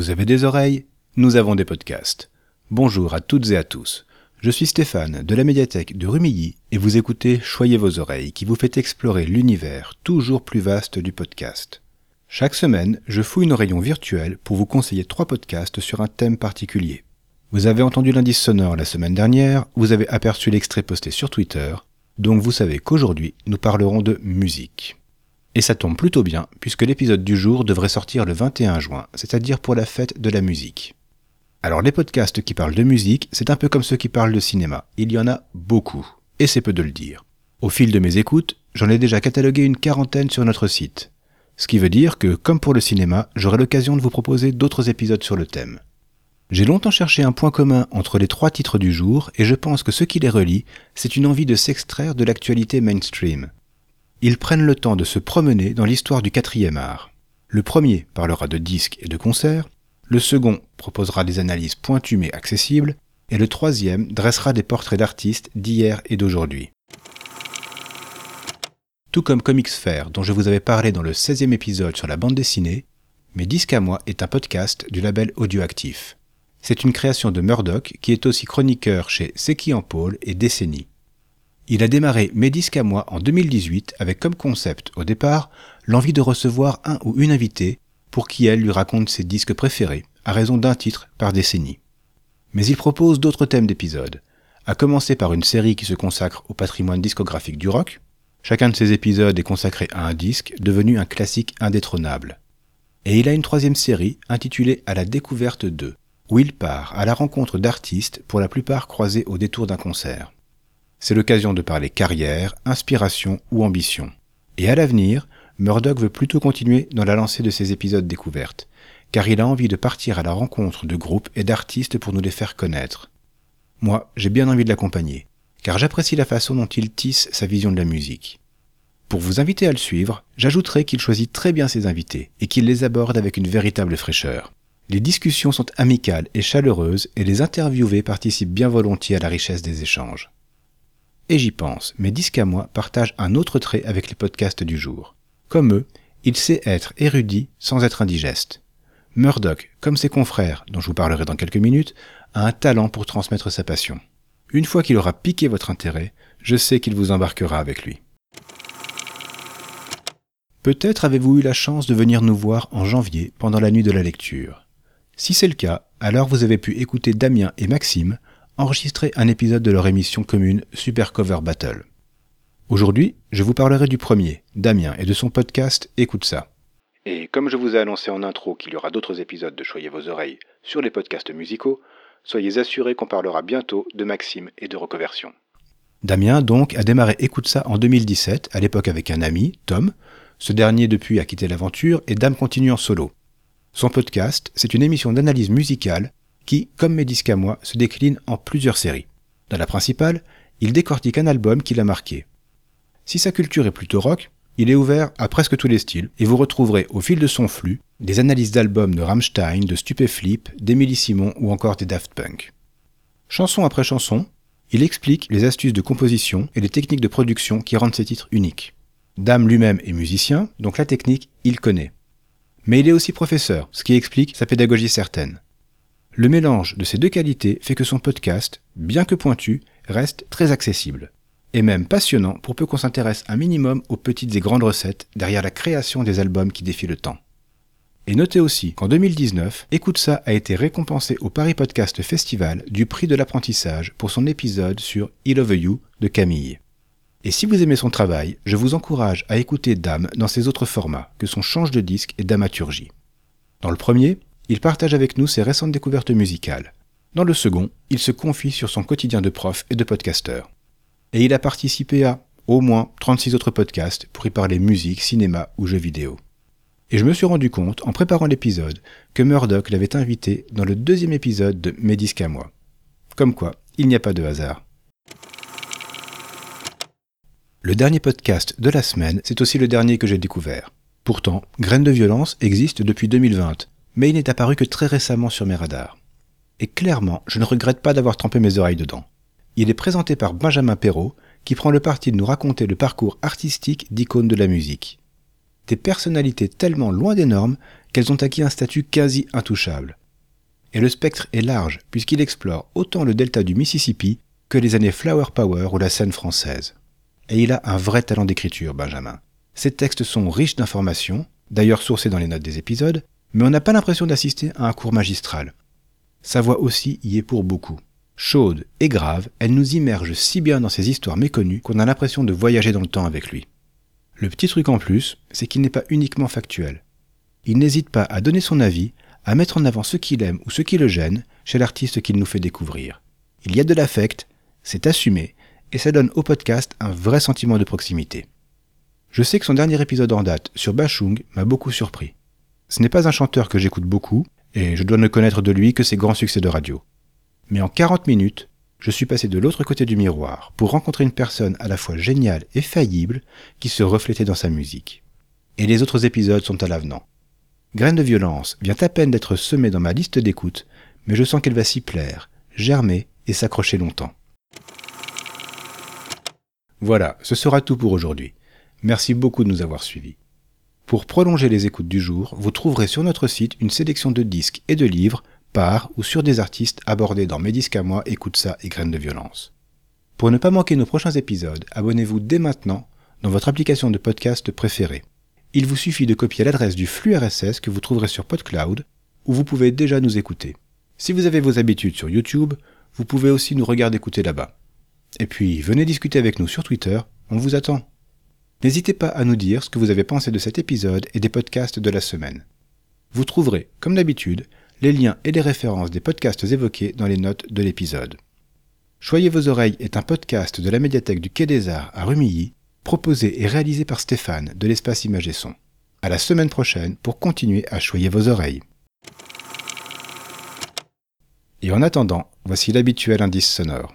Vous avez des oreilles Nous avons des podcasts. Bonjour à toutes et à tous. Je suis Stéphane de la médiathèque de Rumilly et vous écoutez Choyez vos oreilles qui vous fait explorer l'univers toujours plus vaste du podcast. Chaque semaine, je fouille nos rayons virtuels pour vous conseiller trois podcasts sur un thème particulier. Vous avez entendu l'indice sonore la semaine dernière, vous avez aperçu l'extrait posté sur Twitter, donc vous savez qu'aujourd'hui nous parlerons de musique. Et ça tombe plutôt bien, puisque l'épisode du jour devrait sortir le 21 juin, c'est-à-dire pour la fête de la musique. Alors les podcasts qui parlent de musique, c'est un peu comme ceux qui parlent de cinéma. Il y en a beaucoup, et c'est peu de le dire. Au fil de mes écoutes, j'en ai déjà catalogué une quarantaine sur notre site. Ce qui veut dire que, comme pour le cinéma, j'aurai l'occasion de vous proposer d'autres épisodes sur le thème. J'ai longtemps cherché un point commun entre les trois titres du jour, et je pense que ce qui les relie, c'est une envie de s'extraire de l'actualité mainstream, ils prennent le temps de se promener dans l'histoire du quatrième art. Le premier parlera de disques et de concerts, le second proposera des analyses pointues mais accessibles, et le troisième dressera des portraits d'artistes d'hier et d'aujourd'hui. Tout comme Comics Fair, dont je vous avais parlé dans le 16e épisode sur la bande dessinée, Mes disques à moi est un podcast du label Audioactif. C'est une création de Murdoch qui est aussi chroniqueur chez Seki en Pôle et Décennie. Il a démarré Mes disques à moi en 2018 avec comme concept au départ l'envie de recevoir un ou une invitée pour qui elle lui raconte ses disques préférés, à raison d'un titre par décennie. Mais il propose d'autres thèmes d'épisodes, à commencer par une série qui se consacre au patrimoine discographique du rock. Chacun de ces épisodes est consacré à un disque devenu un classique indétrônable. Et il a une troisième série intitulée À la découverte d'eux, où il part à la rencontre d'artistes pour la plupart croisés au détour d'un concert. C'est l'occasion de parler carrière, inspiration ou ambition. Et à l'avenir, Murdoch veut plutôt continuer dans la lancée de ses épisodes découvertes, car il a envie de partir à la rencontre de groupes et d'artistes pour nous les faire connaître. Moi, j'ai bien envie de l'accompagner, car j'apprécie la façon dont il tisse sa vision de la musique. Pour vous inviter à le suivre, j'ajouterai qu'il choisit très bien ses invités et qu'il les aborde avec une véritable fraîcheur. Les discussions sont amicales et chaleureuses et les interviewés participent bien volontiers à la richesse des échanges et j'y pense, mais Disque à moi partage un autre trait avec les podcasts du jour. Comme eux, il sait être érudit sans être indigeste. Murdoch, comme ses confrères, dont je vous parlerai dans quelques minutes, a un talent pour transmettre sa passion. Une fois qu'il aura piqué votre intérêt, je sais qu'il vous embarquera avec lui. Peut-être avez-vous eu la chance de venir nous voir en janvier pendant la nuit de la lecture. Si c'est le cas, alors vous avez pu écouter Damien et Maxime enregistrer un épisode de leur émission commune Super Cover Battle. Aujourd'hui, je vous parlerai du premier, Damien, et de son podcast Écoute ça. Et comme je vous ai annoncé en intro qu'il y aura d'autres épisodes de Choyez vos oreilles sur les podcasts musicaux, soyez assurés qu'on parlera bientôt de Maxime et de reconversion. Damien, donc, a démarré Écoute ça en 2017, à l'époque avec un ami, Tom. Ce dernier, depuis, a quitté l'aventure et Dame continue en solo. Son podcast, c'est une émission d'analyse musicale qui, comme mes disques à moi, se décline en plusieurs séries. Dans la principale, il décortique un album qui l'a marqué. Si sa culture est plutôt rock, il est ouvert à presque tous les styles, et vous retrouverez au fil de son flux des analyses d'albums de Rammstein, de Stupéflip, d'Emily Simon ou encore des Daft Punk. Chanson après chanson, il explique les astuces de composition et les techniques de production qui rendent ses titres uniques. Dame lui-même est musicien, donc la technique, il connaît. Mais il est aussi professeur, ce qui explique sa pédagogie certaine. Le mélange de ces deux qualités fait que son podcast, bien que pointu, reste très accessible. Et même passionnant pour peu qu'on s'intéresse un minimum aux petites et grandes recettes derrière la création des albums qui défient le temps. Et notez aussi qu'en 2019, Écoute ça a été récompensé au Paris Podcast Festival du prix de l'apprentissage pour son épisode sur I Love You de Camille. Et si vous aimez son travail, je vous encourage à écouter Dame dans ses autres formats, que sont Change de disque et Damaturgie. Dans le premier, il partage avec nous ses récentes découvertes musicales. Dans le second, il se confie sur son quotidien de prof et de podcasteur. Et il a participé à au moins 36 autres podcasts pour y parler musique, cinéma ou jeux vidéo. Et je me suis rendu compte, en préparant l'épisode, que Murdoch l'avait invité dans le deuxième épisode de Mes à moi. Comme quoi, il n'y a pas de hasard. Le dernier podcast de la semaine, c'est aussi le dernier que j'ai découvert. Pourtant, Graines de violence existe depuis 2020, mais il n'est apparu que très récemment sur mes radars. Et clairement, je ne regrette pas d'avoir trempé mes oreilles dedans. Il est présenté par Benjamin Perrault, qui prend le parti de nous raconter le parcours artistique d'icônes de la musique. Des personnalités tellement loin des normes qu'elles ont acquis un statut quasi intouchable. Et le spectre est large, puisqu'il explore autant le delta du Mississippi que les années Flower Power ou la scène française. Et il a un vrai talent d'écriture, Benjamin. Ses textes sont riches d'informations, d'ailleurs sourcées dans les notes des épisodes, mais on n'a pas l'impression d'assister à un cours magistral. Sa voix aussi y est pour beaucoup. Chaude et grave, elle nous immerge si bien dans ses histoires méconnues qu'on a l'impression de voyager dans le temps avec lui. Le petit truc en plus, c'est qu'il n'est pas uniquement factuel. Il n'hésite pas à donner son avis, à mettre en avant ce qu'il aime ou ce qui le gêne chez l'artiste qu'il nous fait découvrir. Il y a de l'affect, c'est assumé, et ça donne au podcast un vrai sentiment de proximité. Je sais que son dernier épisode en date sur Bachung m'a beaucoup surpris. Ce n'est pas un chanteur que j'écoute beaucoup, et je dois ne connaître de lui que ses grands succès de radio. Mais en 40 minutes, je suis passé de l'autre côté du miroir pour rencontrer une personne à la fois géniale et faillible qui se reflétait dans sa musique. Et les autres épisodes sont à l'avenant. Graine de violence vient à peine d'être semée dans ma liste d'écoute, mais je sens qu'elle va s'y plaire, germer et s'accrocher longtemps. Voilà, ce sera tout pour aujourd'hui. Merci beaucoup de nous avoir suivis. Pour prolonger les écoutes du jour, vous trouverez sur notre site une sélection de disques et de livres par ou sur des artistes abordés dans Mes disques à moi, Écoute ça et Graines de violence. Pour ne pas manquer nos prochains épisodes, abonnez-vous dès maintenant dans votre application de podcast préférée. Il vous suffit de copier l'adresse du flux RSS que vous trouverez sur PodCloud, où vous pouvez déjà nous écouter. Si vous avez vos habitudes sur YouTube, vous pouvez aussi nous regarder écouter là-bas. Et puis, venez discuter avec nous sur Twitter, on vous attend. N'hésitez pas à nous dire ce que vous avez pensé de cet épisode et des podcasts de la semaine. Vous trouverez, comme d'habitude, les liens et les références des podcasts évoqués dans les notes de l'épisode. Choyez vos oreilles est un podcast de la médiathèque du Quai des Arts à Rumilly, proposé et réalisé par Stéphane de l'espace Image et Son. À la semaine prochaine pour continuer à choyer vos oreilles. Et en attendant, voici l'habituel indice sonore.